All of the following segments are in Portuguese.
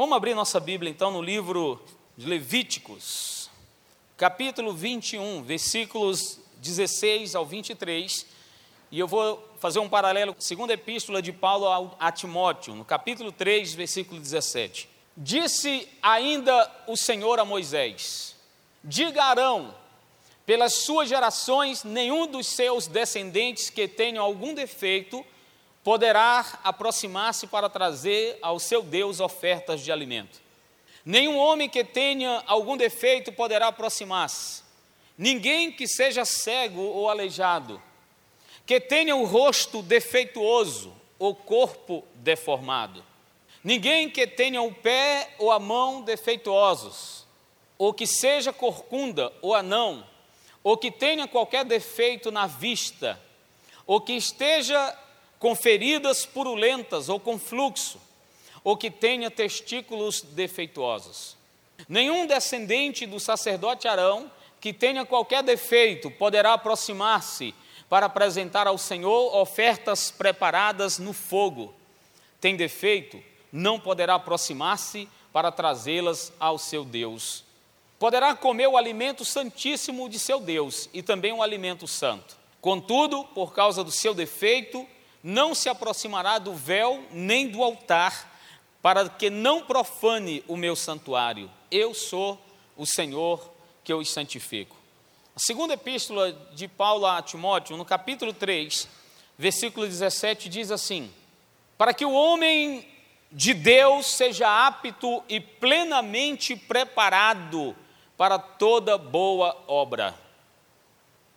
Vamos abrir nossa Bíblia então no livro de Levíticos, capítulo 21, versículos 16 ao 23. E eu vou fazer um paralelo com a segunda epístola de Paulo a Timóteo, no capítulo 3, versículo 17. Disse ainda o Senhor a Moisés: Diga Arão, pelas suas gerações, nenhum dos seus descendentes que tenham algum defeito poderá aproximar-se para trazer ao seu Deus ofertas de alimento. Nenhum homem que tenha algum defeito poderá aproximar-se. Ninguém que seja cego ou aleijado, que tenha o rosto defeituoso ou corpo deformado. Ninguém que tenha o pé ou a mão defeituosos, ou que seja corcunda ou anão, ou que tenha qualquer defeito na vista, ou que esteja com feridas purulentas ou com fluxo, ou que tenha testículos defeituosos. Nenhum descendente do sacerdote Arão que tenha qualquer defeito poderá aproximar-se para apresentar ao Senhor ofertas preparadas no fogo. Tem defeito, não poderá aproximar-se para trazê-las ao seu Deus. Poderá comer o alimento santíssimo de seu Deus e também o alimento santo. Contudo, por causa do seu defeito, não se aproximará do véu nem do altar, para que não profane o meu santuário. Eu sou o Senhor que os santifico. A segunda epístola de Paulo a Timóteo, no capítulo 3, versículo 17, diz assim: Para que o homem de Deus seja apto e plenamente preparado para toda boa obra.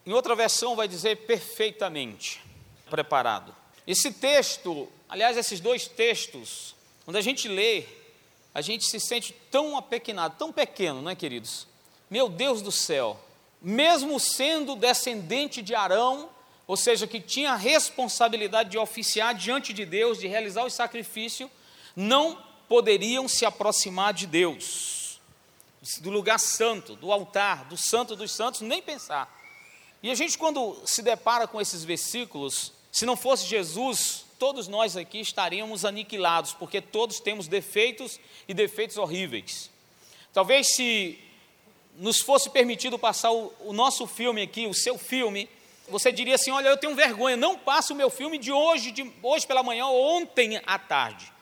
Em outra versão vai dizer perfeitamente preparado. Esse texto, aliás, esses dois textos, quando a gente lê, a gente se sente tão apequenado, tão pequeno, não é, queridos? Meu Deus do céu, mesmo sendo descendente de Arão, ou seja, que tinha a responsabilidade de oficiar diante de Deus, de realizar o sacrifício, não poderiam se aproximar de Deus, do lugar santo, do altar, do santo dos santos, nem pensar. E a gente, quando se depara com esses versículos, se não fosse Jesus, todos nós aqui estaríamos aniquilados, porque todos temos defeitos e defeitos horríveis. Talvez se nos fosse permitido passar o, o, nosso filme aqui, o seu filme, você diria assim: Olha, eu tenho vergonha, não passe o meu filme de hoje, de hoje pela manhã ou ontem à tarde.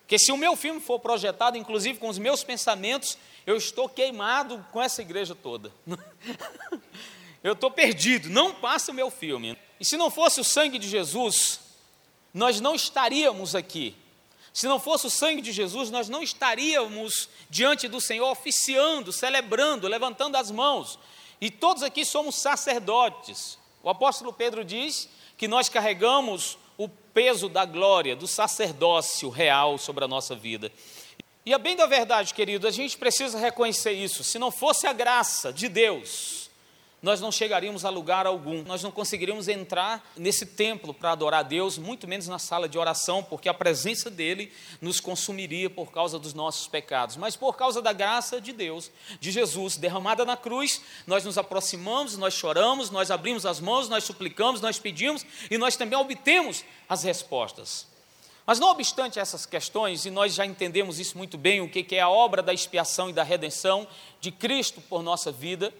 Porque se o meu filme for projetado, inclusive com os meus pensamentos, eu estou queimado com essa igreja toda. eu estou perdido, não passe o meu filme. E se não fosse o sangue de Jesus, nós não estaríamos aqui. Se não fosse o sangue de Jesus, nós não estaríamos diante do Senhor oficiando, celebrando, levantando as mãos. E todos aqui somos sacerdotes. O apóstolo Pedro diz que nós carregamos o peso da glória, do sacerdócio real sobre a nossa vida. E a bem da verdade, querido, a gente precisa reconhecer isso. Se não fosse a graça de Deus, nós não chegaríamos a lugar algum, nós não conseguiríamos entrar nesse templo para adorar a Deus, muito menos na sala de oração, porque a presença dele nos consumiria por causa dos nossos pecados. Mas por causa da graça de Deus, de Jesus, derramada na cruz, nós nos aproximamos, nós choramos, nós abrimos as mãos, nós suplicamos, nós pedimos e nós também obtemos as respostas. Mas não obstante essas questões, e nós já entendemos isso muito bem, o que é a obra da expiação e da redenção de Cristo por nossa vida,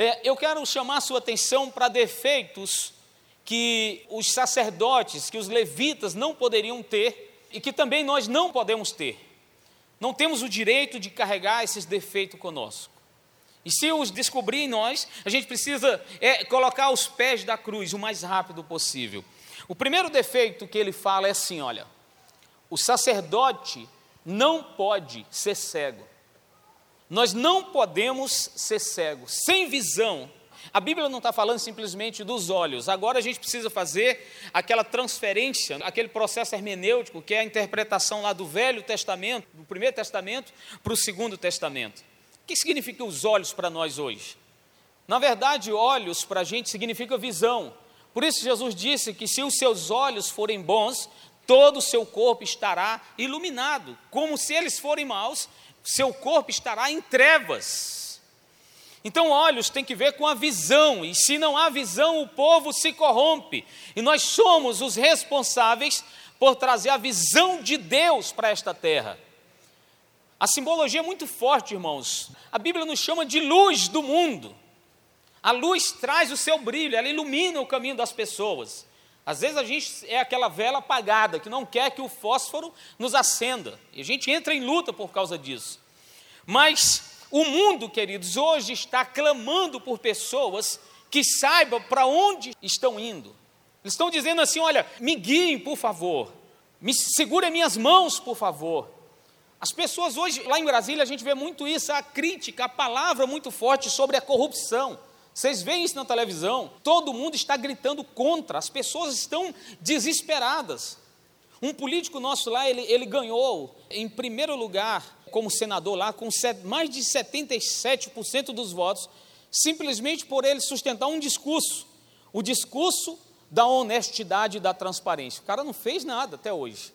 é, eu quero chamar sua atenção para defeitos que os sacerdotes, que os levitas não poderiam ter e que também nós não podemos ter. Não temos o direito de carregar esses defeitos conosco. E se os descobrir em nós, a gente precisa é, colocar os pés da cruz o mais rápido possível. O primeiro defeito que ele fala é assim: olha, o sacerdote não pode ser cego. Nós não podemos ser cegos, sem visão. A Bíblia não está falando simplesmente dos olhos. Agora a gente precisa fazer aquela transferência, aquele processo hermenêutico, que é a interpretação lá do Velho Testamento, do Primeiro Testamento, para o Segundo Testamento. O que significa os olhos para nós hoje? Na verdade, olhos para a gente significa visão. Por isso Jesus disse que se os seus olhos forem bons, todo o seu corpo estará iluminado. Como se eles forem maus, seu corpo estará em trevas. Então, olhos tem que ver com a visão, e se não há visão, o povo se corrompe. E nós somos os responsáveis por trazer a visão de Deus para esta terra. A simbologia é muito forte, irmãos. A Bíblia nos chama de luz do mundo. A luz traz o seu brilho, ela ilumina o caminho das pessoas. Às vezes a gente é aquela vela apagada que não quer que o fósforo nos acenda. E a gente entra em luta por causa disso. Mas o mundo, queridos, hoje está clamando por pessoas que saibam para onde estão indo. Eles estão dizendo assim: olha, me guiem, por favor, me segurem minhas mãos, por favor. As pessoas hoje, lá em Brasília, a gente vê muito isso, a crítica, a palavra muito forte sobre a corrupção. Vocês veem isso na televisão, todo mundo está gritando contra, as pessoas estão desesperadas. Um político nosso lá, ele, ele ganhou em primeiro lugar como senador lá, com mais de 77% dos votos, simplesmente por ele sustentar um discurso, o discurso da honestidade e da transparência. O cara não fez nada até hoje.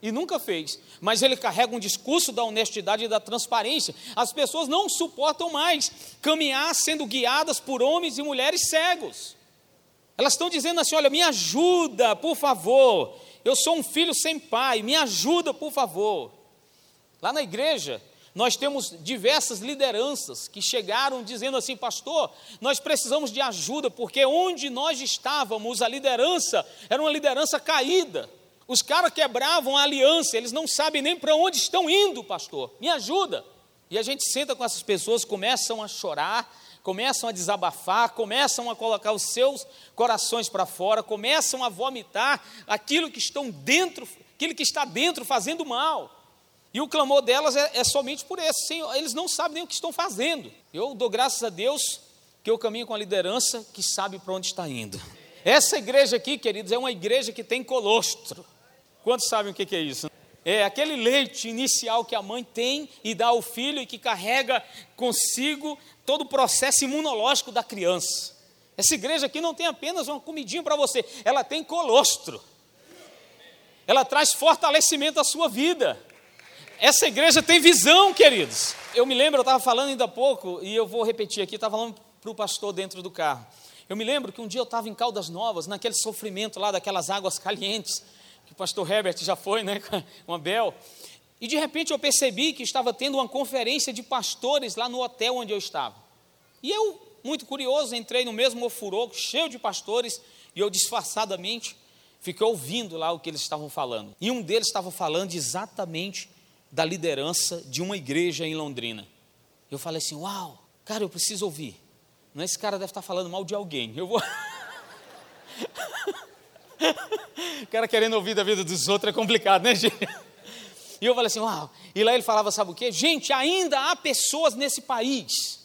E nunca fez. Mas ele carrega um discurso da honestidade e da transparência. As pessoas não suportam mais caminhar sendo guiadas por homens e mulheres cegos. Elas estão dizendo assim: olha, me ajuda, por favor. Eu sou um filho sem pai, me ajuda, por favor. Lá na igreja, nós temos diversas lideranças que chegaram dizendo assim, pastor, nós precisamos de ajuda, porque onde nós estávamos, a liderança era uma liderança caída. Os caras quebravam a aliança, eles não sabem nem para onde estão indo, pastor. Me ajuda. E a gente senta com essas pessoas, começam a chorar, começam a desabafar, começam a colocar os seus corações para fora, começam a vomitar aquilo que estão dentro, aquilo que está dentro fazendo mal. E o clamor delas é, é somente por isso. Senhor, eles não sabem nem o que estão fazendo. Eu dou graças a Deus que eu caminho com a liderança que sabe para onde está indo. Essa igreja aqui, queridos, é uma igreja que tem colostro. Quantos sabem o que é isso? É aquele leite inicial que a mãe tem e dá ao filho e que carrega consigo todo o processo imunológico da criança. Essa igreja aqui não tem apenas uma comidinha para você, ela tem colostro. Ela traz fortalecimento à sua vida. Essa igreja tem visão, queridos. Eu me lembro, eu estava falando ainda há pouco, e eu vou repetir aqui, estava falando para o pastor dentro do carro. Eu me lembro que um dia eu estava em Caldas Novas, naquele sofrimento lá daquelas águas calientes que o pastor Herbert já foi, né, com a Bel. E de repente eu percebi que estava tendo uma conferência de pastores lá no hotel onde eu estava. E eu, muito curioso, entrei no mesmo ofurô, cheio de pastores, e eu disfarçadamente fiquei ouvindo lá o que eles estavam falando. E um deles estava falando exatamente da liderança de uma igreja em Londrina. Eu falei assim: Uau, cara, eu preciso ouvir. Não, esse cara deve estar falando mal de alguém. Eu vou. o cara querendo ouvir da vida dos outros é complicado, né, gente? E eu falei assim, uau. E lá ele falava, sabe o quê? Gente, ainda há pessoas nesse país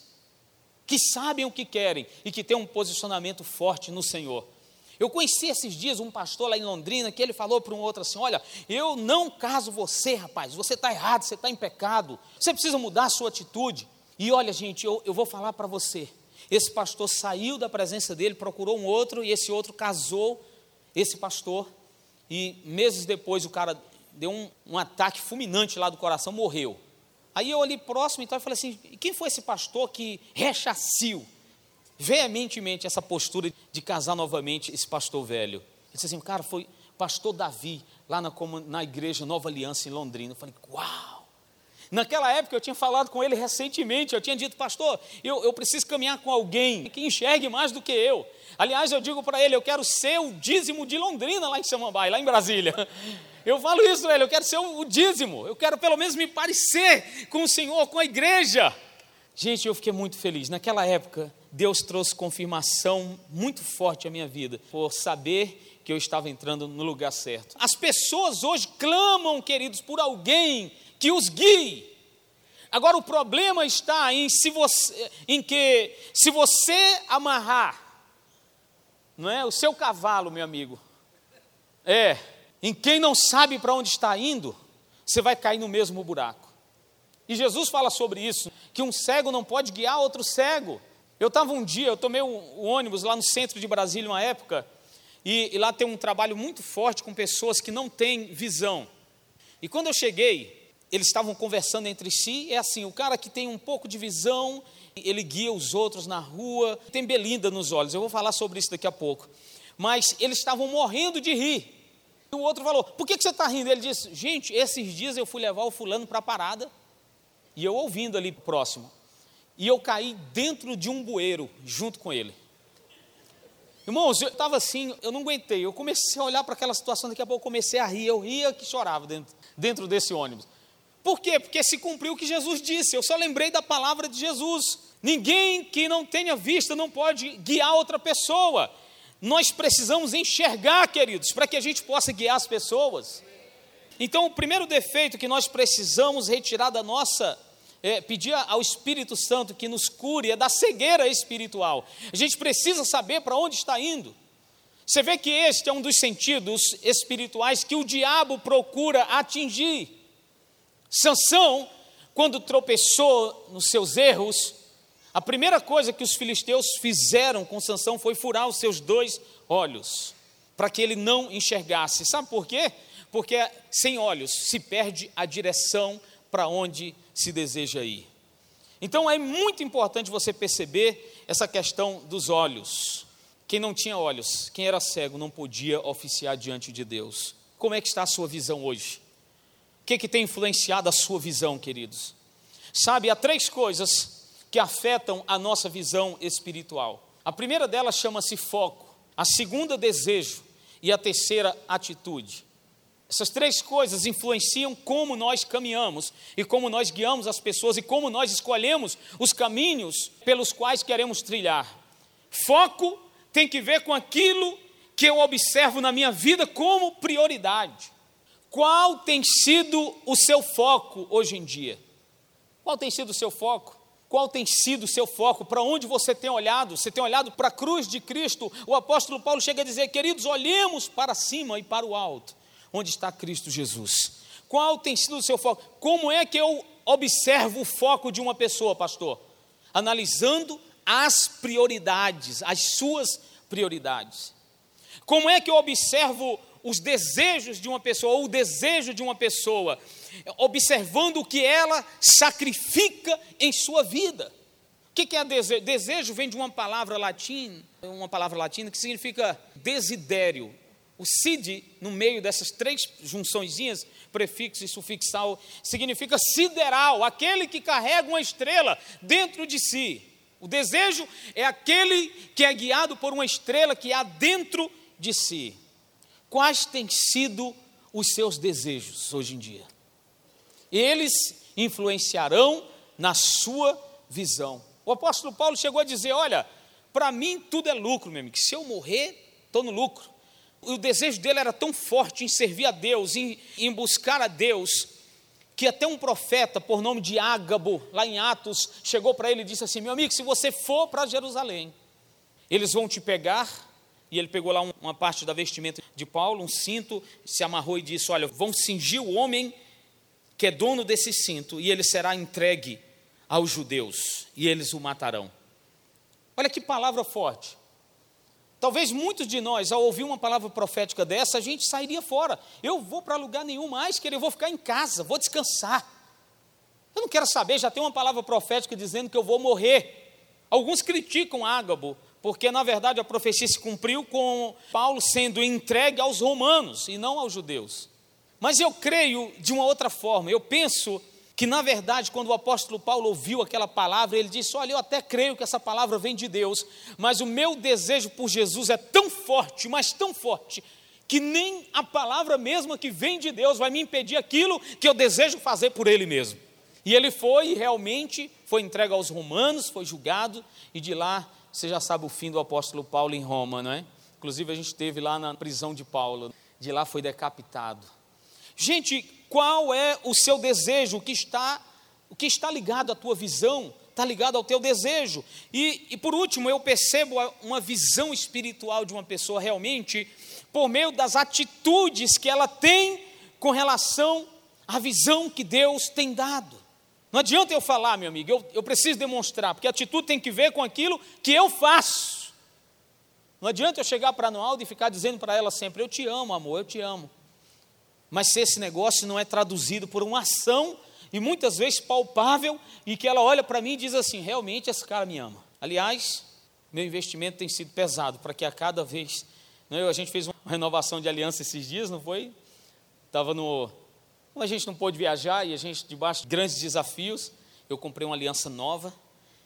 que sabem o que querem e que têm um posicionamento forte no Senhor. Eu conheci esses dias um pastor lá em Londrina que ele falou para um outro assim: Olha, eu não caso você, rapaz, você está errado, você está em pecado, você precisa mudar a sua atitude. E olha, gente, eu, eu vou falar para você: esse pastor saiu da presença dele, procurou um outro, e esse outro casou esse pastor, e meses depois o cara deu um, um ataque fulminante lá do coração, morreu. Aí eu ali próximo então, e falei assim: quem foi esse pastor que rechaciu veementemente essa postura de casar novamente esse pastor velho? Ele disse assim: cara, foi pastor Davi, lá na, na igreja Nova Aliança em Londrina. Eu falei: uau! Naquela época eu tinha falado com ele recentemente, eu tinha dito, pastor, eu, eu preciso caminhar com alguém que enxergue mais do que eu. Aliás, eu digo para ele, eu quero ser o dízimo de Londrina lá em Samambaia, lá em Brasília. Eu falo isso para ele, eu quero ser o dízimo, eu quero pelo menos me parecer com o Senhor, com a igreja. Gente, eu fiquei muito feliz. Naquela época, Deus trouxe confirmação muito forte à minha vida, por saber que eu estava entrando no lugar certo. As pessoas hoje clamam, queridos, por alguém que os guie. Agora o problema está em se você em que se você amarrar não é o seu cavalo, meu amigo. É, em quem não sabe para onde está indo, você vai cair no mesmo buraco. E Jesus fala sobre isso, que um cego não pode guiar outro cego. Eu estava um dia, eu tomei o ônibus lá no centro de Brasília uma época, e, e lá tem um trabalho muito forte com pessoas que não têm visão. E quando eu cheguei, eles estavam conversando entre si, é assim, o cara que tem um pouco de visão, ele guia os outros na rua, tem belinda nos olhos, eu vou falar sobre isso daqui a pouco. Mas eles estavam morrendo de rir. E o outro falou, por que, que você está rindo? Ele disse, gente, esses dias eu fui levar o fulano para a parada, e eu ouvindo ali próximo. E eu caí dentro de um bueiro junto com ele. Irmãos, eu estava assim, eu não aguentei. Eu comecei a olhar para aquela situação, daqui a pouco eu comecei a rir. Eu ria que chorava dentro, dentro desse ônibus. Por quê? Porque se cumpriu o que Jesus disse. Eu só lembrei da palavra de Jesus. Ninguém que não tenha vista não pode guiar outra pessoa. Nós precisamos enxergar, queridos, para que a gente possa guiar as pessoas. Então, o primeiro defeito que nós precisamos retirar da nossa é, pedir ao Espírito Santo que nos cure é da cegueira espiritual. A gente precisa saber para onde está indo. Você vê que este é um dos sentidos espirituais que o diabo procura atingir. Sansão, quando tropeçou nos seus erros, a primeira coisa que os filisteus fizeram com Sansão foi furar os seus dois olhos, para que ele não enxergasse. Sabe por quê? Porque sem olhos se perde a direção para onde se deseja ir. Então é muito importante você perceber essa questão dos olhos. Quem não tinha olhos, quem era cego, não podia oficiar diante de Deus. Como é que está a sua visão hoje? O que, que tem influenciado a sua visão, queridos? Sabe, há três coisas que afetam a nossa visão espiritual. A primeira delas chama-se foco, a segunda, desejo, e a terceira, atitude. Essas três coisas influenciam como nós caminhamos e como nós guiamos as pessoas e como nós escolhemos os caminhos pelos quais queremos trilhar. Foco tem que ver com aquilo que eu observo na minha vida como prioridade. Qual tem sido o seu foco hoje em dia? Qual tem sido o seu foco? Qual tem sido o seu foco? Para onde você tem olhado? Você tem olhado para a cruz de Cristo? O apóstolo Paulo chega a dizer: queridos, olhemos para cima e para o alto onde está Cristo Jesus. Qual tem sido o seu foco? Como é que eu observo o foco de uma pessoa, pastor? Analisando as prioridades, as suas prioridades. Como é que eu observo os desejos de uma pessoa, ou o desejo de uma pessoa? Observando o que ela sacrifica em sua vida. O que é desejo? Desejo vem de uma palavra latina, uma palavra latina que significa desidério, o sid, no meio dessas três junçõezinhas, prefixo e sufixal, significa sideral, aquele que carrega uma estrela dentro de si. O desejo é aquele que é guiado por uma estrela que há dentro de si. Quais têm sido os seus desejos hoje em dia? Eles influenciarão na sua visão. O apóstolo Paulo chegou a dizer: Olha, para mim tudo é lucro, meu amigo. Se eu morrer, estou no lucro o desejo dele era tão forte em servir a Deus, em, em buscar a Deus, que até um profeta por nome de Ágabo, lá em Atos, chegou para ele e disse assim: Meu amigo, se você for para Jerusalém, eles vão te pegar. E ele pegou lá uma parte da vestimenta de Paulo, um cinto, se amarrou e disse: Olha, vão cingir o homem que é dono desse cinto, e ele será entregue aos judeus, e eles o matarão. Olha que palavra forte. Talvez muitos de nós, ao ouvir uma palavra profética dessa, a gente sairia fora. Eu vou para lugar nenhum mais, que eu vou ficar em casa, vou descansar. Eu não quero saber, já tem uma palavra profética dizendo que eu vou morrer. Alguns criticam Ágabo, porque na verdade a profecia se cumpriu com Paulo sendo entregue aos romanos e não aos judeus. Mas eu creio de uma outra forma, eu penso que na verdade, quando o apóstolo Paulo ouviu aquela palavra, ele disse: Olha, eu até creio que essa palavra vem de Deus, mas o meu desejo por Jesus é tão forte, mas tão forte, que nem a palavra mesma que vem de Deus vai me impedir aquilo que eu desejo fazer por Ele mesmo. E ele foi realmente foi entregue aos romanos, foi julgado, e de lá você já sabe o fim do apóstolo Paulo em Roma, não é? Inclusive a gente esteve lá na prisão de Paulo, de lá foi decapitado. Gente, qual é o seu desejo? O que está, o que está ligado à tua visão? Está ligado ao teu desejo. E, e por último, eu percebo uma visão espiritual de uma pessoa realmente por meio das atitudes que ela tem com relação à visão que Deus tem dado. Não adianta eu falar, meu amigo, eu, eu preciso demonstrar, porque a atitude tem que ver com aquilo que eu faço. Não adianta eu chegar para a Noaldo e ficar dizendo para ela sempre: Eu te amo, amor, eu te amo. Mas se esse negócio não é traduzido por uma ação, e muitas vezes palpável, e que ela olha para mim e diz assim: realmente esse cara me ama. Aliás, meu investimento tem sido pesado para que a cada vez. Não, é? a gente fez uma renovação de aliança esses dias, não foi? Estava no. Como a gente não pôde viajar e a gente debaixo de grandes desafios, eu comprei uma aliança nova,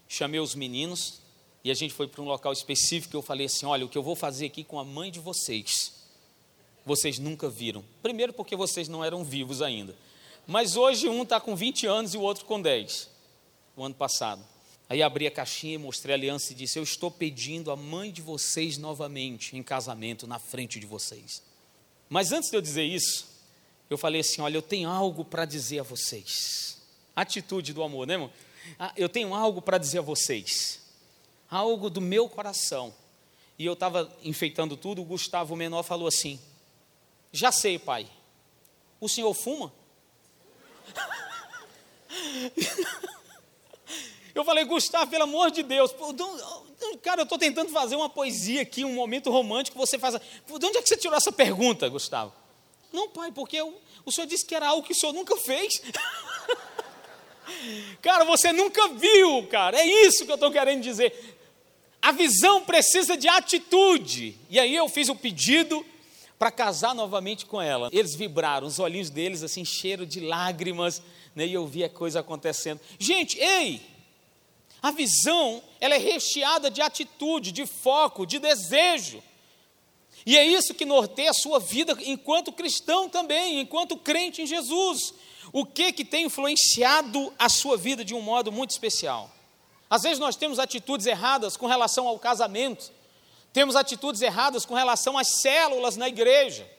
chamei os meninos e a gente foi para um local específico. Eu falei assim: olha, o que eu vou fazer aqui com a mãe de vocês, vocês nunca viram. Primeiro, porque vocês não eram vivos ainda. Mas hoje um está com 20 anos e o outro com 10, o ano passado. Aí abri a caixinha, mostrei a aliança e disse: Eu estou pedindo a mãe de vocês novamente em casamento na frente de vocês. Mas antes de eu dizer isso, eu falei assim: Olha, eu tenho algo para dizer a vocês. Atitude do amor, né, irmão? Ah, eu tenho algo para dizer a vocês. Algo do meu coração. E eu estava enfeitando tudo, o Gustavo menor falou assim: Já sei, pai. O senhor fuma? Eu falei, Gustavo, pelo amor de Deus, cara, eu estou tentando fazer uma poesia aqui, um momento romântico, você faz. De onde é que você tirou essa pergunta, Gustavo? Não, pai, porque eu, o senhor disse que era algo que o senhor nunca fez. cara, você nunca viu, cara, é isso que eu estou querendo dizer. A visão precisa de atitude. E aí eu fiz o pedido para casar novamente com ela. Eles vibraram, os olhinhos deles assim, cheiro de lágrimas, né, e eu vi a coisa acontecendo. Gente, ei! A visão, ela é recheada de atitude, de foco, de desejo. E é isso que norteia a sua vida enquanto cristão também, enquanto crente em Jesus. O que que tem influenciado a sua vida de um modo muito especial? Às vezes nós temos atitudes erradas com relação ao casamento, temos atitudes erradas com relação às células na igreja,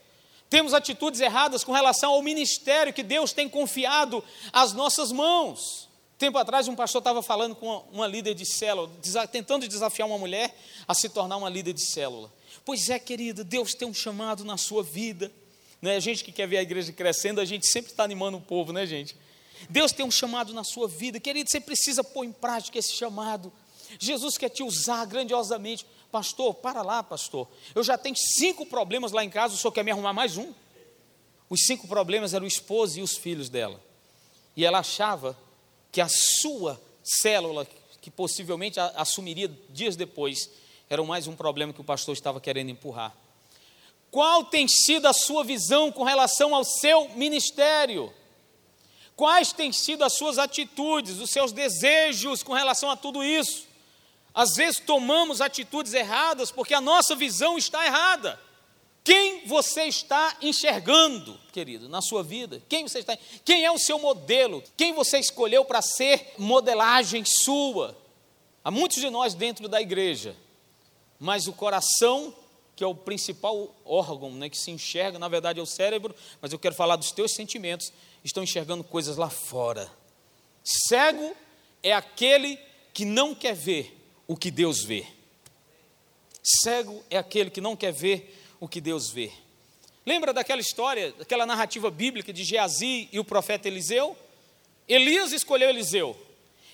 temos atitudes erradas com relação ao ministério que Deus tem confiado às nossas mãos. Tempo atrás, um pastor estava falando com uma, líder de célula, tentando desafiar uma mulher a se tornar uma líder de célula. Pois é, querida, Deus tem um chamado na sua vida. Né? A gente que quer ver a igreja crescendo, a gente sempre está animando o povo, né, gente? Deus tem um chamado na sua vida, querido, você precisa pôr em prática esse chamado. Jesus quer te usar grandiosamente. Pastor, para lá, pastor. Eu já tenho cinco problemas lá em casa, o senhor quer me arrumar mais um? Os cinco problemas eram o esposo e os filhos dela. E ela achava que a sua célula, que possivelmente assumiria dias depois, era mais um problema que o pastor estava querendo empurrar. Qual tem sido a sua visão com relação ao seu ministério? Quais têm sido as suas atitudes, os seus desejos com relação a tudo isso? Às vezes tomamos atitudes erradas porque a nossa visão está errada. Quem você está enxergando, querido, na sua vida? Quem você está? Quem é o seu modelo? Quem você escolheu para ser modelagem sua? Há muitos de nós dentro da igreja, mas o coração, que é o principal órgão né, que se enxerga, na verdade é o cérebro, mas eu quero falar dos teus sentimentos, estão enxergando coisas lá fora. Cego é aquele que não quer ver o que Deus vê. Cego é aquele que não quer ver o que Deus vê. Lembra daquela história, daquela narrativa bíblica de Geazi e o profeta Eliseu? Elias escolheu Eliseu.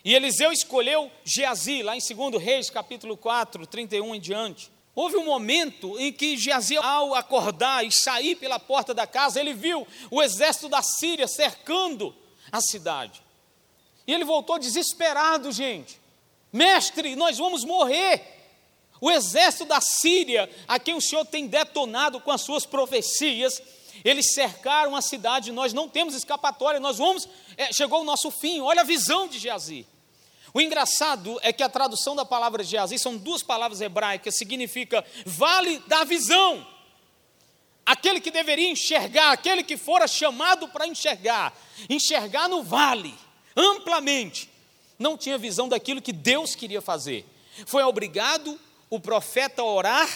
E Eliseu escolheu Geazi, lá em 2 Reis, capítulo 4, 31 em diante. Houve um momento em que Geazi, ao acordar e sair pela porta da casa, ele viu o exército da Síria cercando a cidade. E ele voltou desesperado, gente. Mestre, nós vamos morrer. O exército da Síria, a quem o Senhor tem detonado com as suas profecias, eles cercaram a cidade, nós não temos escapatória, nós vamos, é, chegou o nosso fim, olha a visão de Geazi. O engraçado é que a tradução da palavra Geazi são duas palavras hebraicas, significa vale da visão. Aquele que deveria enxergar, aquele que fora chamado para enxergar, enxergar no vale, amplamente, não tinha visão daquilo que Deus queria fazer. Foi obrigado o profeta orar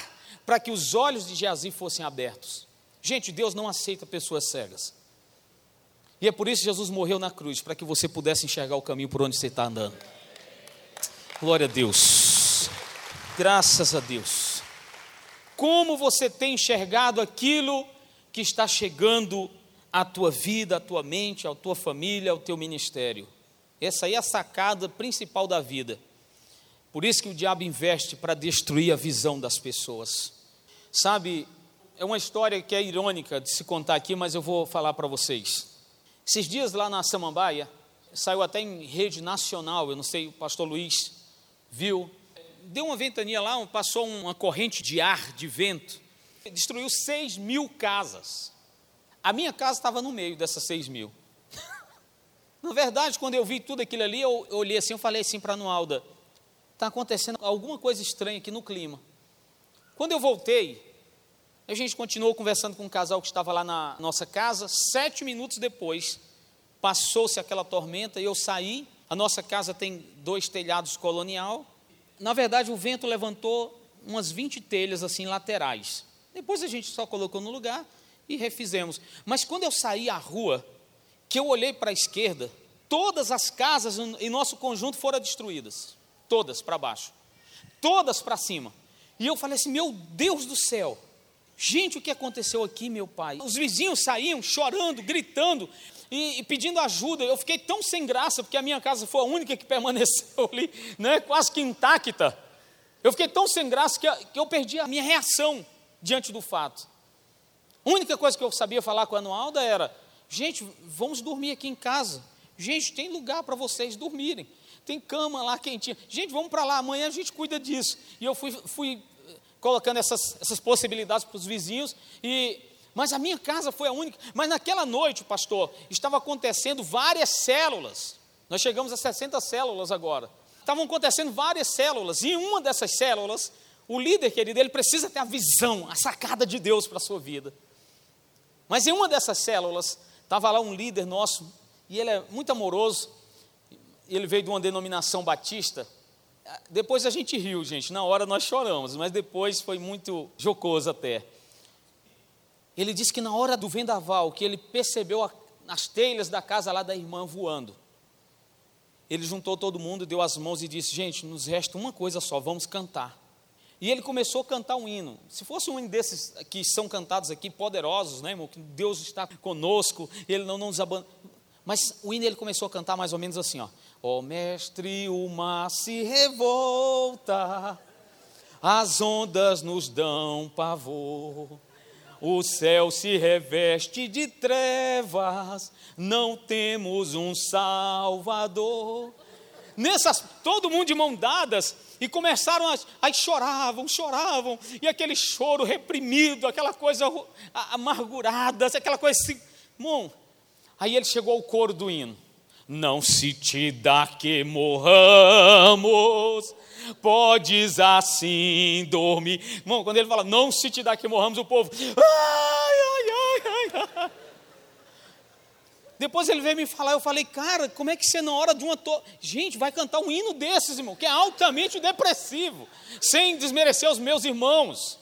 para que os olhos de Geazi fossem abertos. Gente, Deus não aceita pessoas cegas. E é por isso que Jesus morreu na cruz, para que você pudesse enxergar o caminho por onde você está andando. Glória a Deus. Graças a Deus. Como você tem enxergado aquilo que está chegando à tua vida, à tua mente, à tua família, ao teu ministério? Essa aí é a sacada principal da vida. Por isso que o diabo investe para destruir a visão das pessoas. Sabe, é uma história que é irônica de se contar aqui, mas eu vou falar para vocês. Esses dias lá na Samambaia, saiu até em rede nacional, eu não sei, o pastor Luiz viu, deu uma ventania lá, passou uma corrente de ar, de vento, destruiu 6 mil casas. A minha casa estava no meio dessas 6 mil. Na verdade, quando eu vi tudo aquilo ali, eu, eu olhei assim, eu falei assim para a Anualda, está acontecendo alguma coisa estranha aqui no clima. Quando eu voltei, a gente continuou conversando com um casal que estava lá na nossa casa. Sete minutos depois, passou-se aquela tormenta e eu saí. A nossa casa tem dois telhados colonial. Na verdade, o vento levantou umas 20 telhas assim laterais. Depois a gente só colocou no lugar e refizemos. Mas quando eu saí à rua, que eu olhei para a esquerda, todas as casas em nosso conjunto foram destruídas. Todas para baixo. Todas para cima. E eu falei assim: meu Deus do céu. Gente, o que aconteceu aqui, meu pai? Os vizinhos saíam chorando, gritando e, e, pedindo ajuda. Eu fiquei tão sem graça, porque a minha casa foi a única que permaneceu ali, né, quase que intacta. Eu fiquei tão sem graça que, que eu perdi a minha reação diante do fato. A única coisa que eu sabia falar com a Anualda era: gente, vamos dormir aqui em casa. Gente, tem lugar para vocês dormirem. Tem cama lá quentinha. Gente, vamos para lá, amanhã a gente cuida disso. E eu fui, fui colocando essas, essas possibilidades para os vizinhos. E, mas a minha casa foi a única. Mas naquela noite, pastor, estava acontecendo várias células. Nós chegamos a 60 células agora. Estavam acontecendo várias células. E em uma dessas células, o líder, querido, ele precisa ter a visão, a sacada de Deus para a sua vida. Mas em uma dessas células, estava lá um líder nosso, e ele é muito amoroso, ele veio de uma denominação batista. Depois a gente riu, gente, na hora nós choramos, mas depois foi muito jocoso até. Ele disse que na hora do vendaval, que ele percebeu a, as telhas da casa lá da irmã voando. Ele juntou todo mundo, deu as mãos e disse: Gente, nos resta uma coisa só, vamos cantar. E ele começou a cantar um hino. Se fosse um hino desses que são cantados aqui, poderosos, né, irmão? Que Deus está conosco, Ele não nos abandona. Mas o hino ele começou a cantar mais ou menos assim: ó. Ó oh, mestre, o mar se revolta, as ondas nos dão pavor. O céu se reveste de trevas, não temos um Salvador. Nessas, todo mundo de mão dadas, e começaram a, a choravam, choravam, e aquele choro reprimido, aquela coisa amargurada, aquela coisa assim. Bom, aí ele chegou ao coro do hino. Não se te dá que morramos, podes assim dormir. Irmão, quando ele fala, não se te dá que morramos, o povo, ai, ai, ai, ai, ai. Depois ele veio me falar, eu falei, cara, como é que você na hora de uma to... Gente, vai cantar um hino desses, irmão, que é altamente depressivo, sem desmerecer os meus irmãos,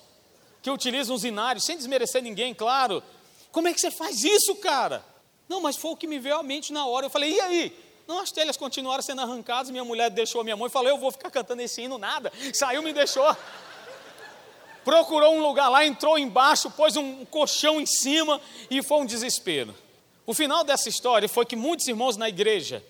que utilizam os inários, sem desmerecer ninguém, claro. Como é que você faz isso, cara? Não, mas foi o que me veio à mente na hora. Eu falei, e aí? Não, as telhas continuaram sendo arrancadas, minha mulher deixou a minha mãe falou, eu vou ficar cantando esse hino, nada. Saiu, me deixou. Procurou um lugar lá, entrou embaixo, pôs um colchão em cima e foi um desespero. O final dessa história foi que muitos irmãos na igreja,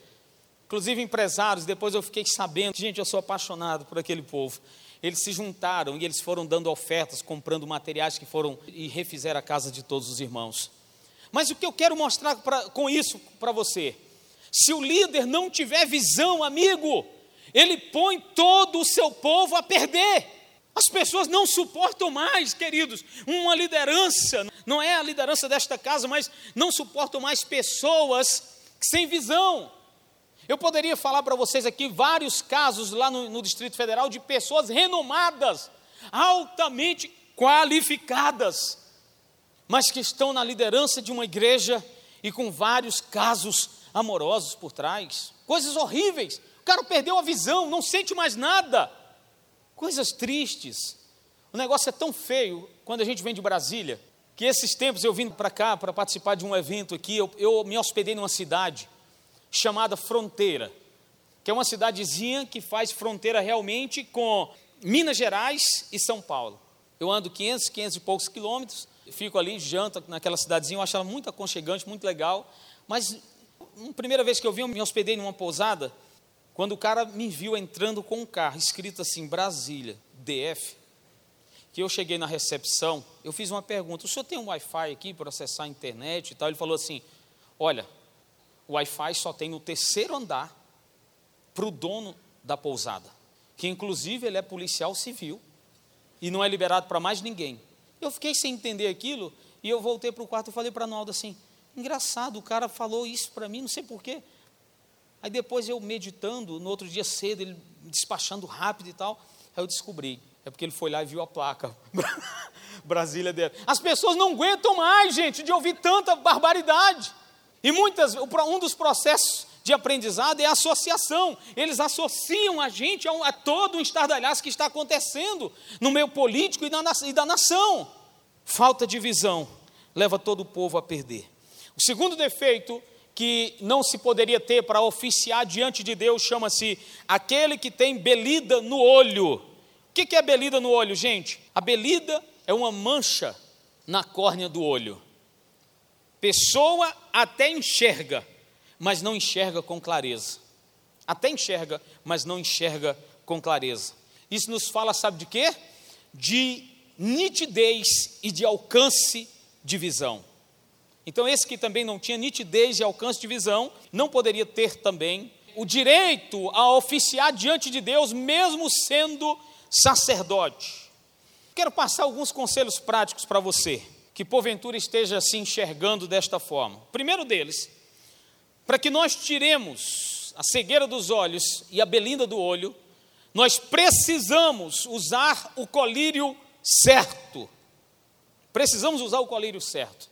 inclusive empresários, depois eu fiquei sabendo, gente, eu sou apaixonado por aquele povo. Eles se juntaram e eles foram dando ofertas, comprando materiais que foram e refizeram a casa de todos os irmãos. Mas o que eu quero mostrar pra, com isso para você? Se o líder não tiver visão, amigo, ele põe todo o seu povo a perder. As pessoas não suportam mais, queridos, uma liderança, não é a liderança desta casa, mas não suportam mais pessoas sem visão. Eu poderia falar para vocês aqui vários casos lá no, no Distrito Federal de pessoas renomadas, altamente qualificadas, mas que estão na liderança de uma igreja e com vários casos amorosos por trás, coisas horríveis. O cara perdeu a visão, não sente mais nada coisas tristes. O negócio é tão feio quando a gente vem de Brasília, que esses tempos eu vim para cá para participar de um evento aqui, eu, eu me hospedei numa cidade chamada Fronteira, que é uma cidadezinha que faz fronteira realmente com Minas Gerais e São Paulo. Eu ando 500, 500 e poucos quilômetros, fico ali, janto naquela cidadezinha, eu acho ela muito aconchegante, muito legal, mas a primeira vez que eu vim, eu me hospedei numa pousada, quando o cara me viu entrando com um carro escrito assim, Brasília, DF, que eu cheguei na recepção, eu fiz uma pergunta: o senhor tem um Wi-Fi aqui para acessar a internet e tal? Ele falou assim: olha, o Wi-Fi só tem no terceiro andar para o dono da pousada, que inclusive ele é policial civil e não é liberado para mais ninguém. Eu fiquei sem entender aquilo e eu voltei para o quarto e falei para a assim: engraçado, o cara falou isso para mim, não sei porquê. Aí depois eu meditando, no outro dia cedo, ele despachando rápido e tal, aí eu descobri. É porque ele foi lá e viu a placa. Brasília dele. As pessoas não aguentam mais, gente, de ouvir tanta barbaridade. E muitas, um dos processos de aprendizado é associação. Eles associam a gente a, a todo um estardalhaço que está acontecendo no meio político e, na, e da nação. Falta de visão leva todo o povo a perder. O segundo defeito que não se poderia ter para oficiar diante de Deus chama-se aquele que tem belida no olho. O que é belida no olho, gente? A belida é uma mancha na córnea do olho. Pessoa até enxerga, mas não enxerga com clareza. Até enxerga, mas não enxerga com clareza. Isso nos fala, sabe de quê? De nitidez e de alcance de visão. Então, esse que também não tinha nitidez e alcance de visão, não poderia ter também o direito a oficiar diante de Deus, mesmo sendo sacerdote. Quero passar alguns conselhos práticos para você, que porventura esteja se enxergando desta forma. O primeiro deles, para que nós tiremos a cegueira dos olhos e a belinda do olho, nós precisamos usar o colírio certo. Precisamos usar o colírio certo.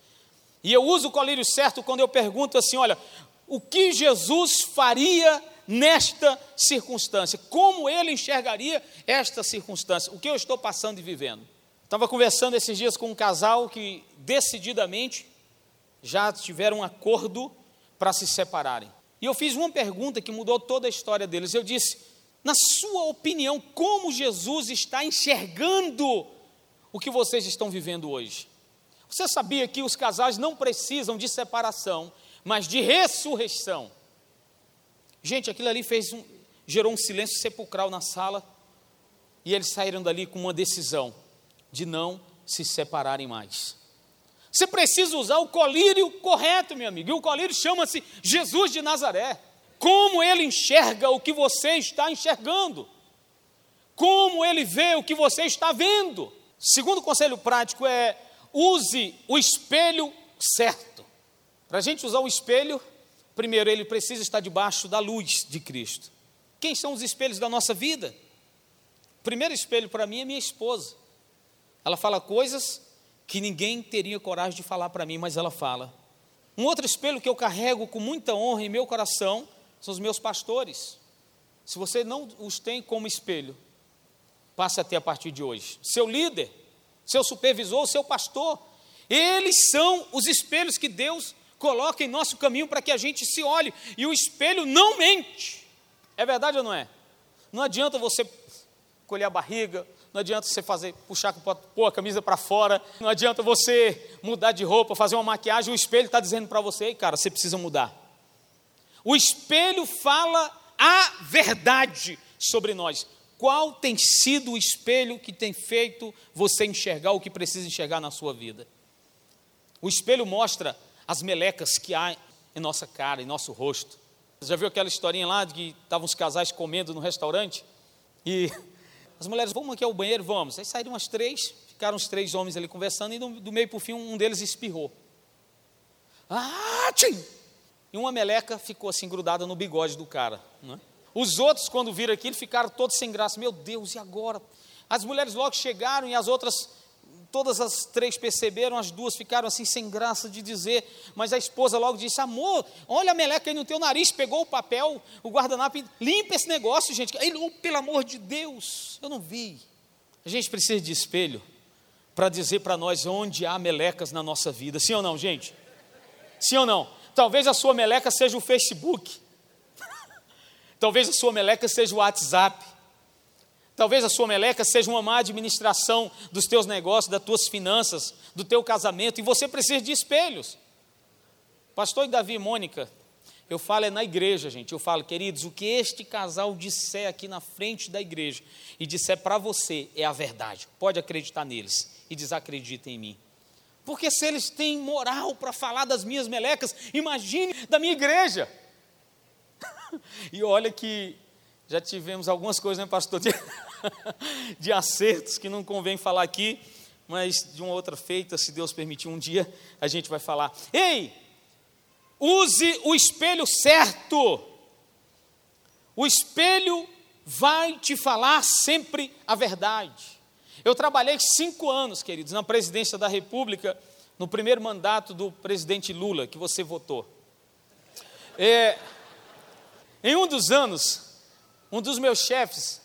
E eu uso o colírio certo quando eu pergunto assim: olha, o que Jesus faria nesta circunstância? Como ele enxergaria esta circunstância? O que eu estou passando e vivendo? Estava conversando esses dias com um casal que decididamente já tiveram um acordo para se separarem. E eu fiz uma pergunta que mudou toda a história deles. Eu disse: na sua opinião, como Jesus está enxergando o que vocês estão vivendo hoje? Você sabia que os casais não precisam de separação, mas de ressurreição? Gente, aquilo ali fez um, gerou um silêncio sepulcral na sala e eles saíram dali com uma decisão de não se separarem mais. Você precisa usar o colírio correto, meu amigo. E o colírio chama-se Jesus de Nazaré. Como ele enxerga o que você está enxergando? Como ele vê o que você está vendo? Segundo conselho prático é use o espelho certo. Para a gente usar o espelho, Primeiro, ele precisa estar debaixo da luz de Cristo. Quem são os espelhos da nossa vida? O primeiro espelho para mim é minha esposa. Ela fala coisas que ninguém teria coragem de falar para mim, mas ela fala. Um outro espelho que eu carrego com muita honra em meu coração são os meus pastores. Se você não os tem como espelho, passe até a partir de hoje. Seu líder, seu supervisor, seu pastor, eles são os espelhos que Deus coloca em nosso caminho para que a gente se olhe. E o espelho não mente. É verdade ou não é? Não adianta você colher a barriga, não adianta você fazer, puxar, pôr a camisa para fora, não adianta você mudar de roupa, fazer uma maquiagem, o espelho está dizendo para você, cara, você precisa mudar. O espelho fala a verdade sobre nós. Qual tem sido o espelho que tem feito você enxergar o que precisa enxergar na sua vida? O espelho mostra as melecas que há em nossa cara, em nosso rosto. Você já viu aquela historinha lá de que estavam os casais comendo no restaurante? E as mulheres, vamos aqui ao banheiro, vamos. Aí saíram umas três, ficaram os três homens ali conversando, e do, do meio para o fim um deles espirrou. Ah, tchim! E uma meleca ficou assim grudada no bigode do cara. Né? Os outros, quando viram aquilo, ficaram todos sem graça. Meu Deus, e agora? As mulheres logo chegaram e as outras Todas as três perceberam, as duas ficaram assim sem graça de dizer, mas a esposa logo disse: Amor, olha a meleca aí no teu nariz, pegou o papel, o guardanapo, limpa esse negócio, gente. Ele, oh, pelo amor de Deus, eu não vi. A gente precisa de espelho para dizer para nós onde há melecas na nossa vida, sim ou não, gente? Sim ou não? Talvez a sua meleca seja o Facebook, talvez a sua meleca seja o WhatsApp. Talvez a sua meleca seja uma má administração dos teus negócios, das tuas finanças, do teu casamento, e você precisa de espelhos. Pastor Davi e Mônica, eu falo é na igreja, gente. Eu falo, queridos, o que este casal disser aqui na frente da igreja e disser para você é a verdade. Pode acreditar neles e desacredita em mim. Porque se eles têm moral para falar das minhas melecas, imagine da minha igreja. e olha que já tivemos algumas coisas, né, pastor, de, acertos que não convém falar aqui, mas de uma outra feita, se Deus permitir, um dia a gente vai falar. Ei, use o espelho certo. O espelho vai te falar sempre a verdade. Eu trabalhei cinco anos, queridos, na presidência da República, no primeiro mandato do presidente Lula, que você votou. É, em um dos anos, um dos meus chefes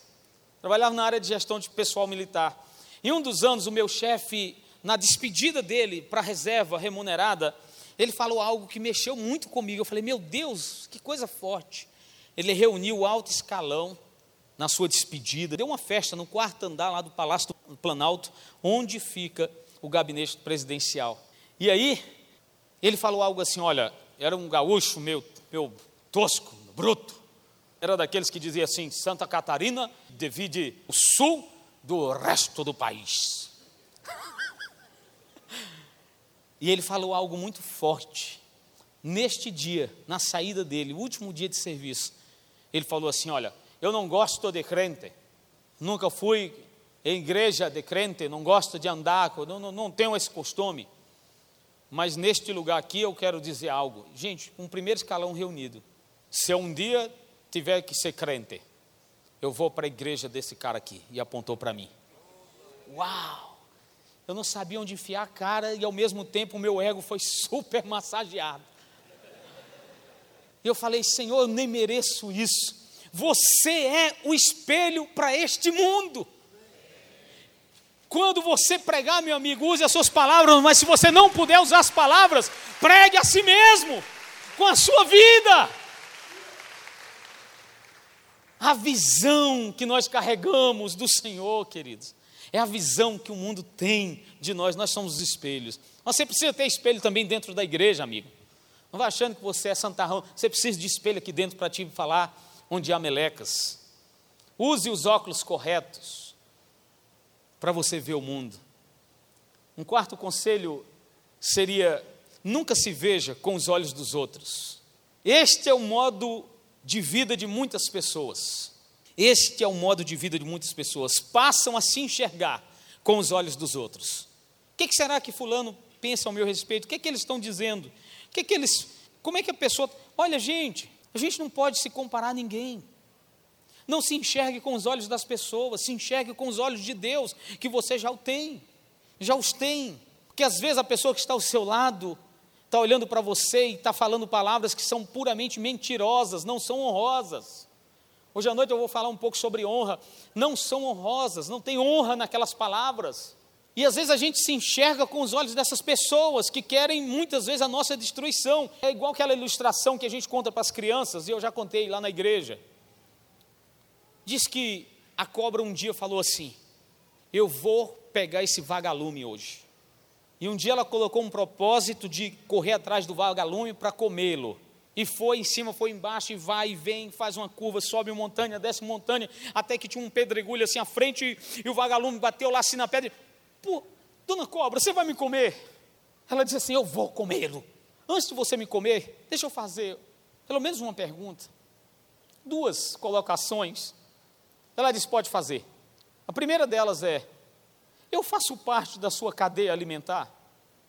trabalhava na área de gestão de pessoal militar. Em um dos anos, o meu chefe, na despedida dele para a reserva remunerada, ele falou algo que mexeu muito comigo. Eu falei, meu Deus, que coisa forte. Ele reuniu o alto escalão na sua despedida, deu uma festa no quarto andar lá do Palácio do Planalto, onde fica o gabinete presidencial. E aí, ele falou algo assim: olha, era um gaúcho meu, meu tosco, bruto. Era daqueles que dizia assim: Santa Catarina divide o sul do resto do país. e ele falou algo muito forte. Neste dia, na saída dele, o último dia de serviço, ele falou assim: Olha, eu não gosto de crente, nunca fui em igreja de crente, não gosto de andar, não, não, não tenho esse costume. Mas neste lugar aqui eu quero dizer algo. Gente, um primeiro escalão reunido. Se eu um dia tiver que ser crente, eu vou para a igreja desse cara aqui. E apontou para mim. Uau! Eu não sabia onde enfiar a cara e ao mesmo tempo o meu ego foi super massageado. E eu falei, Senhor, eu nem mereço isso. Você é o espelho para este mundo. Quando você pregar, meu amigo, use as suas palavras, mas se você não puder usar as palavras, pregue a si mesmo, com a sua vida. A visão que nós carregamos do Senhor, queridos, é a visão que o mundo tem de nós, nós somos os espelhos. Você precisa ter espelho também dentro da igreja, amigo. Não vai achando que você é santarrão, você precisa de espelho aqui dentro para te falar onde há melecas. Use os óculos corretos para você ver o mundo. Um quarto conselho seria: nunca se veja com os olhos dos outros. Este é o modo de vida de muitas pessoas. Este é o modo de vida de muitas pessoas. Passam a se enxergar com os olhos dos outros. O que, será que Fulano pensa ao meu respeito? O que, que eles estão dizendo? O que, que eles. Como é que a pessoa. Olha, gente, a gente não pode se comparar a ninguém. Não se enxergue com os olhos das pessoas, se enxergue com os olhos de Deus, que você já o tem, já os tem. Porque às vezes a pessoa que está ao seu lado está olhando para você e está falando palavras que são puramente mentirosas, não são honrosas. Hoje à noite eu vou falar um pouco sobre honra. Não são honrosas, não tem honra naquelas palavras. E às vezes a gente se enxerga com os olhos dessas pessoas que querem muitas vezes a nossa destruição. É igual aquela ilustração que a gente conta para as crianças, e eu já contei lá na igreja. Diz que a cobra um dia falou assim: Eu vou pegar esse vagalume hoje. E um dia ela colocou um propósito de correr atrás do vagalume para comê-lo. E foi em cima, foi embaixo, e vai e vem, faz uma curva, sobe uma montanha, desce uma montanha, até que tinha um pedregulho assim à frente, e, e o vagalume bateu lá assim na pedra. Pô, dona cobra, você vai me comer? Ela disse assim: Eu vou comê-lo. Antes de você me comer, deixa eu fazer pelo menos uma pergunta. Duas colocações. Ela disse: Pode fazer. A primeira delas é: eu faço parte da sua cadeia alimentar?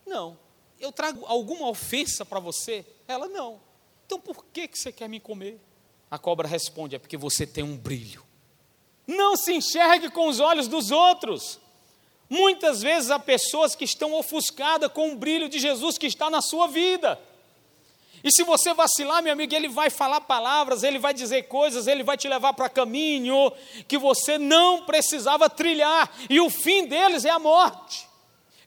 Não. Eu trago alguma ofensa para você? Ela não. Então por que, que você quer me comer? A cobra responde: é porque você tem um brilho. Não se enxergue com os olhos dos outros. Muitas vezes há pessoas que estão ofuscadas com o brilho de Jesus que está na sua vida. E se você vacilar, meu amigo, ele vai falar palavras, ele vai dizer coisas, ele vai te levar para caminho que você não precisava trilhar, e o fim deles é a morte.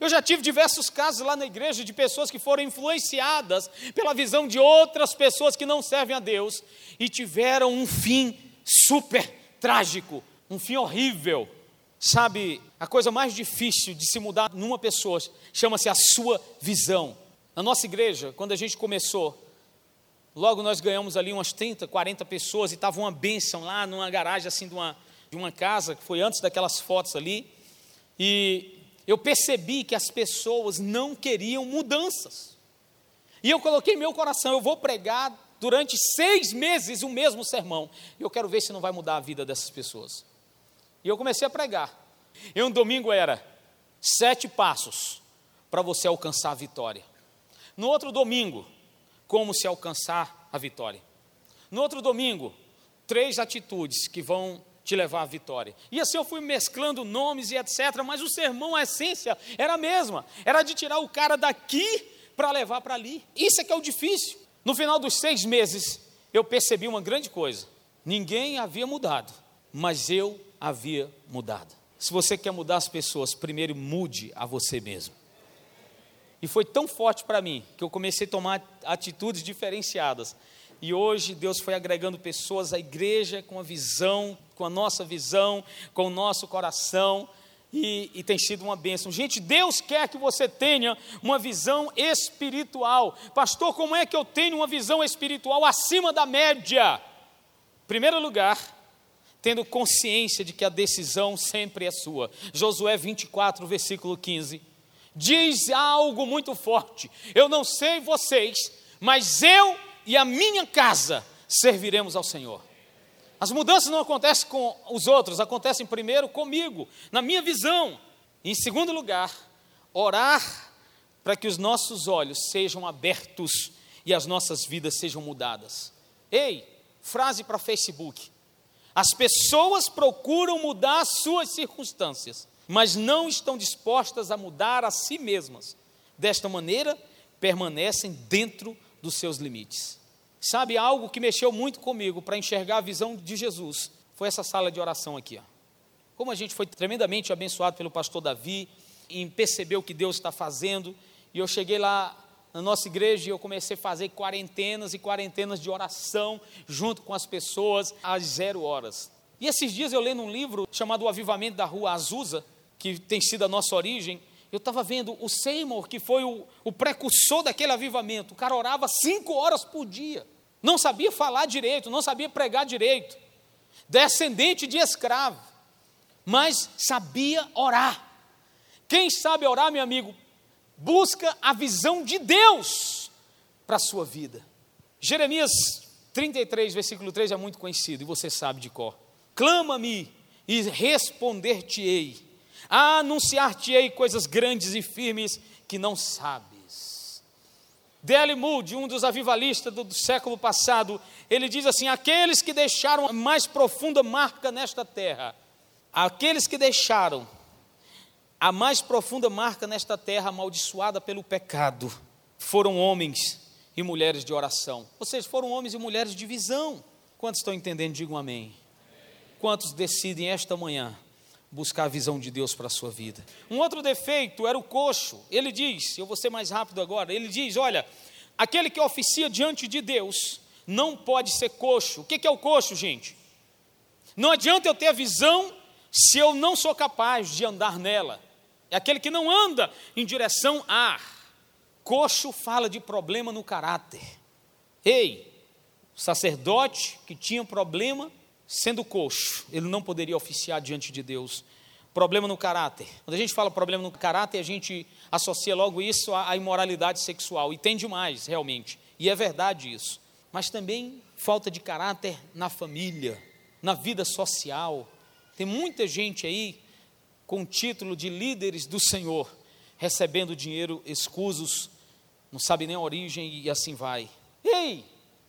Eu já tive diversos casos lá na igreja de pessoas que foram influenciadas pela visão de outras pessoas que não servem a Deus e tiveram um fim super trágico, um fim horrível. Sabe, a coisa mais difícil de se mudar numa pessoa chama-se a sua visão. Na nossa igreja, quando a gente começou, Logo nós ganhamos ali umas 30, 40 pessoas e estava uma bênção lá numa garagem assim de uma, de uma casa, que foi antes daquelas fotos ali. E eu percebi que as pessoas não queriam mudanças. E eu coloquei meu coração, eu vou pregar durante seis meses o mesmo sermão. E eu quero ver se não vai mudar a vida dessas pessoas. E eu comecei a pregar. E um domingo era sete passos para você alcançar a vitória. No outro domingo, como se alcançar a vitória. No outro domingo, três atitudes que vão te levar à vitória. E assim eu fui mesclando nomes e etc, mas o sermão, a essência era a mesma, era de tirar o cara daqui para levar para ali. Isso é que é o difícil. No final dos seis meses, eu percebi uma grande coisa: ninguém havia mudado, mas eu havia mudado. Se você quer mudar as pessoas, primeiro mude a você mesmo. E foi tão forte para mim que eu comecei a tomar atitudes diferenciadas. E hoje Deus foi agregando pessoas à igreja com a visão, com a nossa visão, com o nosso coração. E, e, tem sido uma bênção. Gente, Deus quer que você tenha uma visão espiritual. Pastor, como é que eu tenho uma visão espiritual acima da média? Em primeiro lugar, tendo consciência de que a decisão sempre é sua. Josué 24, versículo 15 diz algo muito forte. Eu não sei vocês, mas eu e a minha casa serviremos ao Senhor. As mudanças não acontecem com os outros, acontecem primeiro comigo, na minha visão. Em segundo lugar, orar para que os nossos olhos sejam abertos e as nossas vidas sejam mudadas. Ei, frase para Facebook. As pessoas procuram mudar suas circunstâncias, mas não estão dispostas a mudar a si mesmas. Desta maneira, permanecem dentro dos seus limites. Sabe, algo que mexeu muito comigo para enxergar a visão de Jesus foi essa sala de oração aqui. Ó. Como a gente foi tremendamente abençoado pelo pastor Davi em perceber o que Deus está fazendo, e eu cheguei lá na nossa igreja e eu comecei a fazer quarentenas e quarentenas de oração junto com as pessoas às zero horas. E esses dias eu lendo um livro chamado O Avivamento da Rua Azusa, que tem sido a nossa origem, eu estava vendo o Seymour, que foi o, o precursor daquele avivamento. O cara orava cinco horas por dia. Não sabia falar direito, não sabia pregar direito. Descendente de escravo. Mas sabia orar. Quem sabe orar, meu amigo, busca a visão de Deus para a sua vida. Jeremias 33, versículo 3 é muito conhecido e você sabe de cor. Clama-me e responder-te-ei anunciar-te-ei coisas grandes e firmes que não sabes. D.L. Moody, um dos avivalistas do, do século passado, ele diz assim: aqueles que deixaram a mais profunda marca nesta terra, aqueles que deixaram a mais profunda marca nesta terra amaldiçoada pelo pecado, foram homens e mulheres de oração. Ou seja, foram homens e mulheres de visão. Quantos estão entendendo? Digam amém. Quantos decidem esta manhã buscar a visão de Deus para a sua vida. Um outro defeito era o coxo. Ele diz, eu vou ser mais rápido agora, ele diz: olha, aquele que oficia diante de Deus não pode ser coxo. O que é o coxo, gente? Não adianta eu ter a visão se eu não sou capaz de andar nela. É aquele que não anda em direção a. Coxo fala de problema no caráter. Ei, sacerdote que tinha problema sendo coxo, ele não poderia oficiar diante de Deus. Problema no caráter. Quando a gente fala problema no caráter, a gente associa logo isso à imoralidade sexual. E tem demais, realmente. E é verdade isso. Mas também falta de caráter na família, na vida social. Tem muita gente aí com título de líderes do Senhor, recebendo dinheiro escusos, não sabe nem a origem e assim vai. Ei,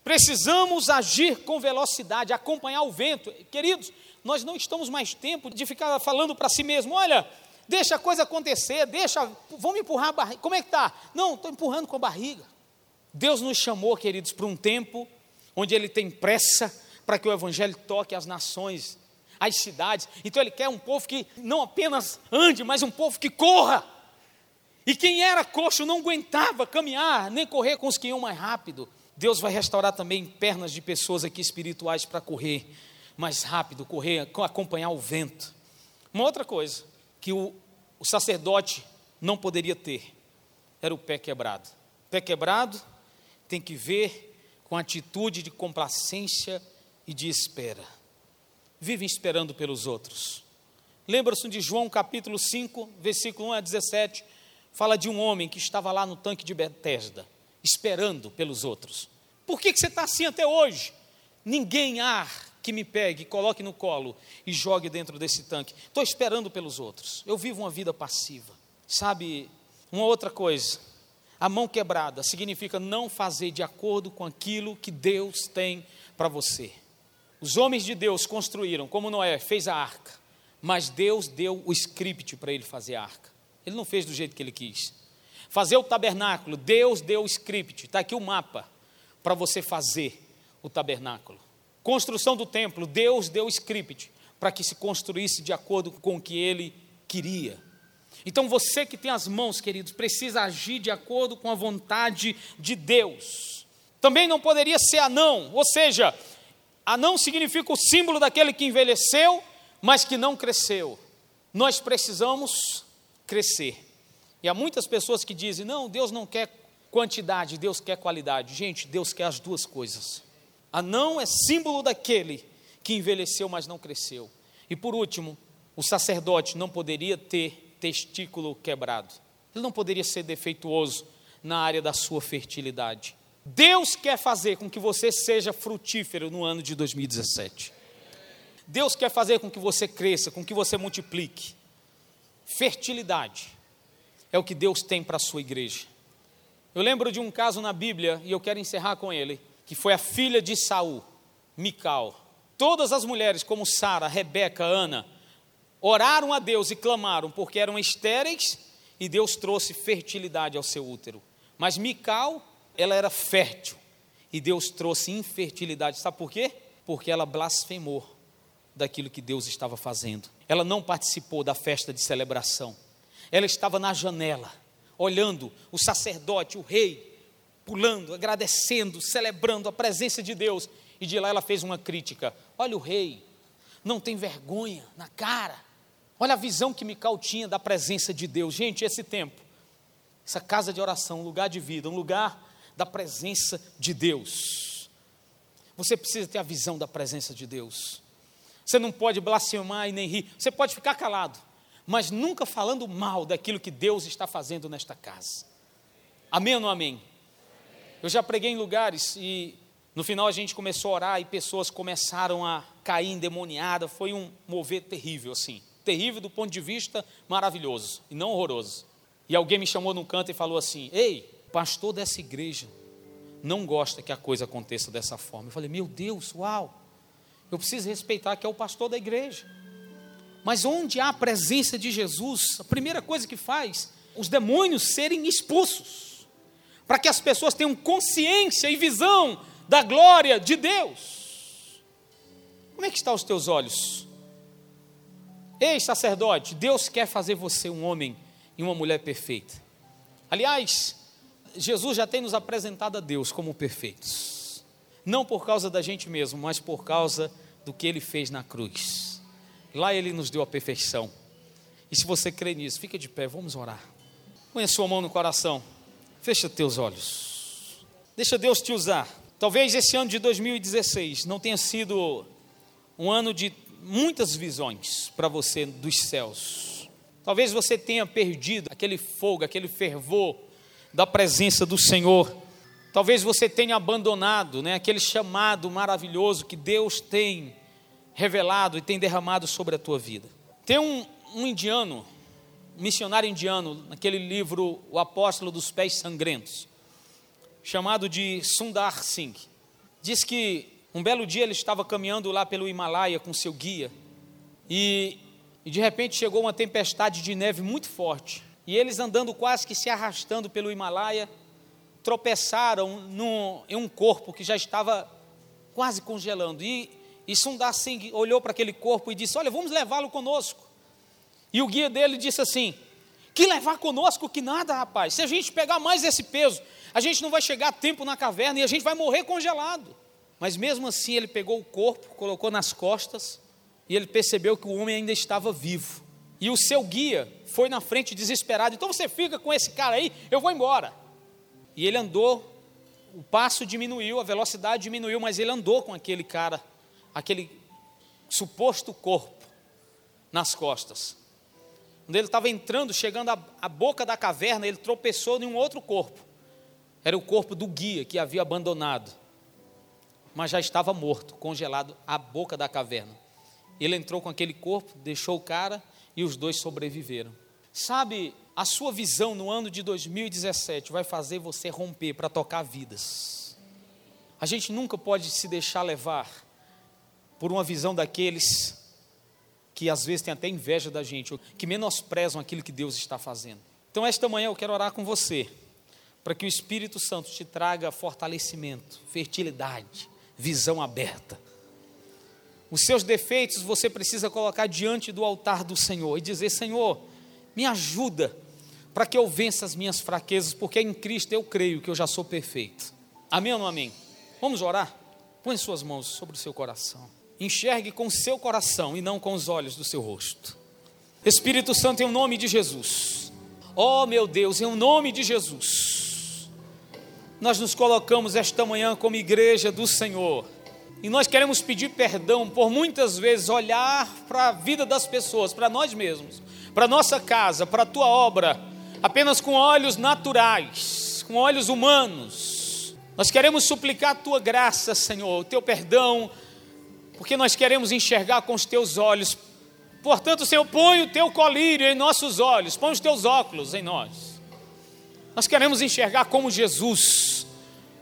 Precisamos agir com velocidade, acompanhar o vento. Queridos, nós não estamos mais tempo de ficar falando para si mesmo: olha, deixa a coisa acontecer, deixa, vamos empurrar a barriga. Como é que está? Não, estou empurrando com a barriga. Deus nos chamou, queridos, para um tempo onde Ele tem pressa para que o Evangelho toque as nações, as cidades. Então Ele quer um povo que não apenas ande, mas um povo que corra. E quem era coxo não aguentava caminhar, nem correr com os que iam mais rápido. Deus vai restaurar também pernas de pessoas aqui espirituais para correr mais rápido, correr, acompanhar o vento. Uma outra coisa que o, o sacerdote não poderia ter era o pé quebrado. Pé quebrado tem que ver com atitude de complacência e de espera. Vivem esperando pelos outros. Lembra-se de João capítulo 5, versículo 1 a 17, fala de um homem que estava lá no tanque de Betesda esperando pelos outros. Por que, que você está assim até hoje? Ninguém há que me pegue, coloque no colo e jogue dentro desse tanque. Estou esperando pelos outros. Eu vivo uma vida passiva. Sabe, uma outra coisa. A mão quebrada significa não fazer de acordo com aquilo que Deus tem para você. Os homens de Deus construíram, como Noé fez a arca, mas Deus deu o script para ele fazer a arca. Ele não fez do jeito que ele quis. Fazer o tabernáculo, Deus deu o script, está aqui o mapa para você fazer o tabernáculo. Construção do templo, Deus deu o script para que se construísse de acordo com o que ele queria. Então você que tem as mãos, queridos, precisa agir de acordo com a vontade de Deus. Também não poderia ser anão, ou seja, anão significa o símbolo daquele que envelheceu, mas que não cresceu. Nós precisamos crescer. E há muitas pessoas que dizem: não, Deus não quer quantidade, Deus quer qualidade. Gente, Deus quer as duas coisas. Anão é símbolo daquele que envelheceu, mas não cresceu. E por último, o sacerdote não poderia ter testículo quebrado. Ele não poderia ser defeituoso na área da sua fertilidade. Deus quer fazer com que você seja frutífero no ano de 2017. Deus quer fazer com que você cresça, com que você multiplique. Fertilidade é o que Deus tem para a sua igreja. Eu lembro de um caso na Bíblia, e eu quero encerrar com ele, que foi a filha de Saul, Mical. Todas as mulheres, como Sara, Rebeca, Ana, oraram a Deus e clamaram porque eram estéreis e Deus trouxe fertilidade ao seu útero. Mas Mical, ela era fértil e Deus trouxe infertilidade. Sabe por quê? Porque ela blasfemou daquilo que Deus estava fazendo. Ela não participou da festa de celebração. Ela estava na janela, olhando o sacerdote, o rei, pulando, agradecendo, celebrando a presença de Deus. E de lá ela fez uma crítica: Olha o rei, não tem vergonha na cara. Olha a visão que Mical tinha da presença de Deus. Gente, esse tempo, essa casa de oração, um lugar de vida, um lugar da presença de Deus. Você precisa ter a visão da presença de Deus. Você não pode blasfemar e nem rir. Você pode ficar calado, mas nunca falando mal daquilo que Deus está fazendo nesta casa. Amém ou não amém? Eu já preguei em lugares e no final a gente começou a orar e pessoas começaram a cair endemoniadas. Foi um mover terrível, assim. Terrível do ponto de vista maravilhoso e não horroroso. E alguém me chamou num canto e falou assim: Ei, pastor dessa igreja não gosta que a coisa aconteça dessa forma. Eu falei: Meu Deus, uau! Eu preciso respeitar que é o pastor da igreja. Mas onde há a presença de Jesus, a primeira coisa que faz, os demônios serem expulsos, para que as pessoas tenham consciência e visão da glória de Deus. Como é que estão os teus olhos? Ei, sacerdote, Deus quer fazer você um homem e uma mulher perfeita. Aliás, Jesus já tem nos apresentado a Deus como perfeitos. Não por causa da gente mesmo, mas por causa do que ele fez na cruz. Lá ele nos deu a perfeição. E se você crê nisso, fica de pé, vamos orar. Põe a sua mão no coração. Fecha teus olhos. Deixa Deus te usar. Talvez esse ano de 2016 não tenha sido um ano de muitas visões para você dos céus. Talvez você tenha perdido aquele fogo, aquele fervor da presença do Senhor. Talvez você tenha abandonado né, aquele chamado maravilhoso que Deus tem revelado e tem derramado sobre a tua vida. Tem um, um indiano, um missionário indiano, naquele livro O Apóstolo dos Pés Sangrentos, chamado de Sundar Singh. Diz que um belo dia ele estava caminhando lá pelo Himalaia com seu guia e, e de repente chegou uma tempestade de neve muito forte. E eles andando quase que se arrastando pelo Himalaia, tropeçaram em um corpo que já estava quase congelando. E, e Sundar Singh olhou para aquele corpo e disse: Olha, vamos levá-lo conosco. E o guia dele disse assim: Que levar conosco que nada, rapaz. Se a gente pegar mais esse peso, a gente não vai chegar a tempo na caverna e a gente vai morrer congelado. Mas mesmo assim, ele pegou o corpo, colocou nas costas e ele percebeu que o homem ainda estava vivo. E o seu guia foi na frente desesperado. Então você fica com esse cara aí, eu vou embora. E ele andou, o passo diminuiu, a velocidade diminuiu, mas ele andou com aquele cara, aquele suposto corpo nas costas. Quando ele estava entrando, chegando à, à boca da caverna, ele tropeçou em um outro corpo. Era o corpo do guia que havia abandonado, mas já estava morto, congelado à boca da caverna. Ele entrou com aquele corpo, deixou o cara e os dois sobreviveram. Sabe, a sua visão no ano de 2017 vai fazer você romper para tocar vidas. A gente nunca pode se deixar levar por uma visão daqueles que às vezes têm até inveja da gente, que menosprezam aquilo que Deus está fazendo. Então, esta manhã eu quero orar com você, para que o Espírito Santo te traga fortalecimento, fertilidade, visão aberta. Os seus defeitos você precisa colocar diante do altar do Senhor e dizer: Senhor, me ajuda para que eu vença as minhas fraquezas, porque em Cristo eu creio que eu já sou perfeito. Amém ou não amém? Vamos orar? Põe suas mãos sobre o seu coração. Enxergue com seu coração e não com os olhos do seu rosto. Espírito Santo, em nome de Jesus. Oh, meu Deus, em nome de Jesus. Nós nos colocamos esta manhã como igreja do Senhor. E nós queremos pedir perdão por muitas vezes olhar para a vida das pessoas, para nós mesmos, para nossa casa, para a tua obra, apenas com olhos naturais, com olhos humanos. Nós queremos suplicar a tua graça, Senhor, o teu perdão, porque nós queremos enxergar com os teus olhos. Portanto, Senhor, põe o teu colírio em nossos olhos, põe os teus óculos em nós. Nós queremos enxergar como Jesus.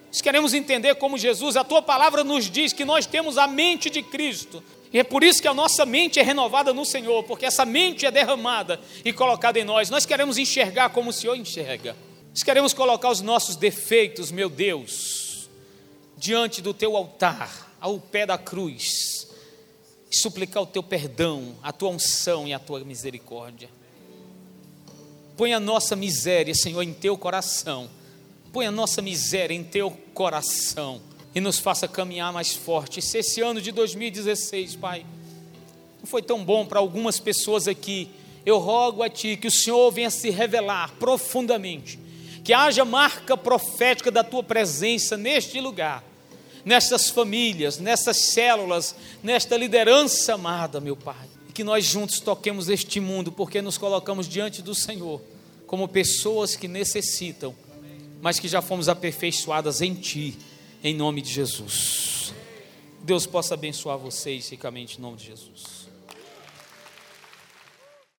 Nós queremos entender como Jesus. A tua palavra nos diz que nós temos a mente de Cristo. E é por isso que a nossa mente é renovada no Senhor, porque essa mente é derramada e colocada em nós. Nós queremos enxergar como o Senhor enxerga. Nós queremos colocar os nossos defeitos, meu Deus, diante do teu altar ao pé da cruz e suplicar o teu perdão, a tua unção e a tua misericórdia. Põe a nossa miséria, Senhor, em teu coração. Põe a nossa miséria em teu coração e nos faça caminhar mais forte. Se esse ano de 2016, Pai, não foi tão bom para algumas pessoas aqui, eu rogo a Ti que o Senhor venha se revelar profundamente, que haja marca profética da Tua presença neste lugar nestas famílias, nessas células, nesta liderança amada, meu Pai. Que nós juntos toquemos este mundo, porque nos colocamos diante do Senhor como pessoas que necessitam, mas que já fomos aperfeiçoadas em Ti, em nome de Jesus. Deus possa abençoar vocês ricamente em nome de Jesus.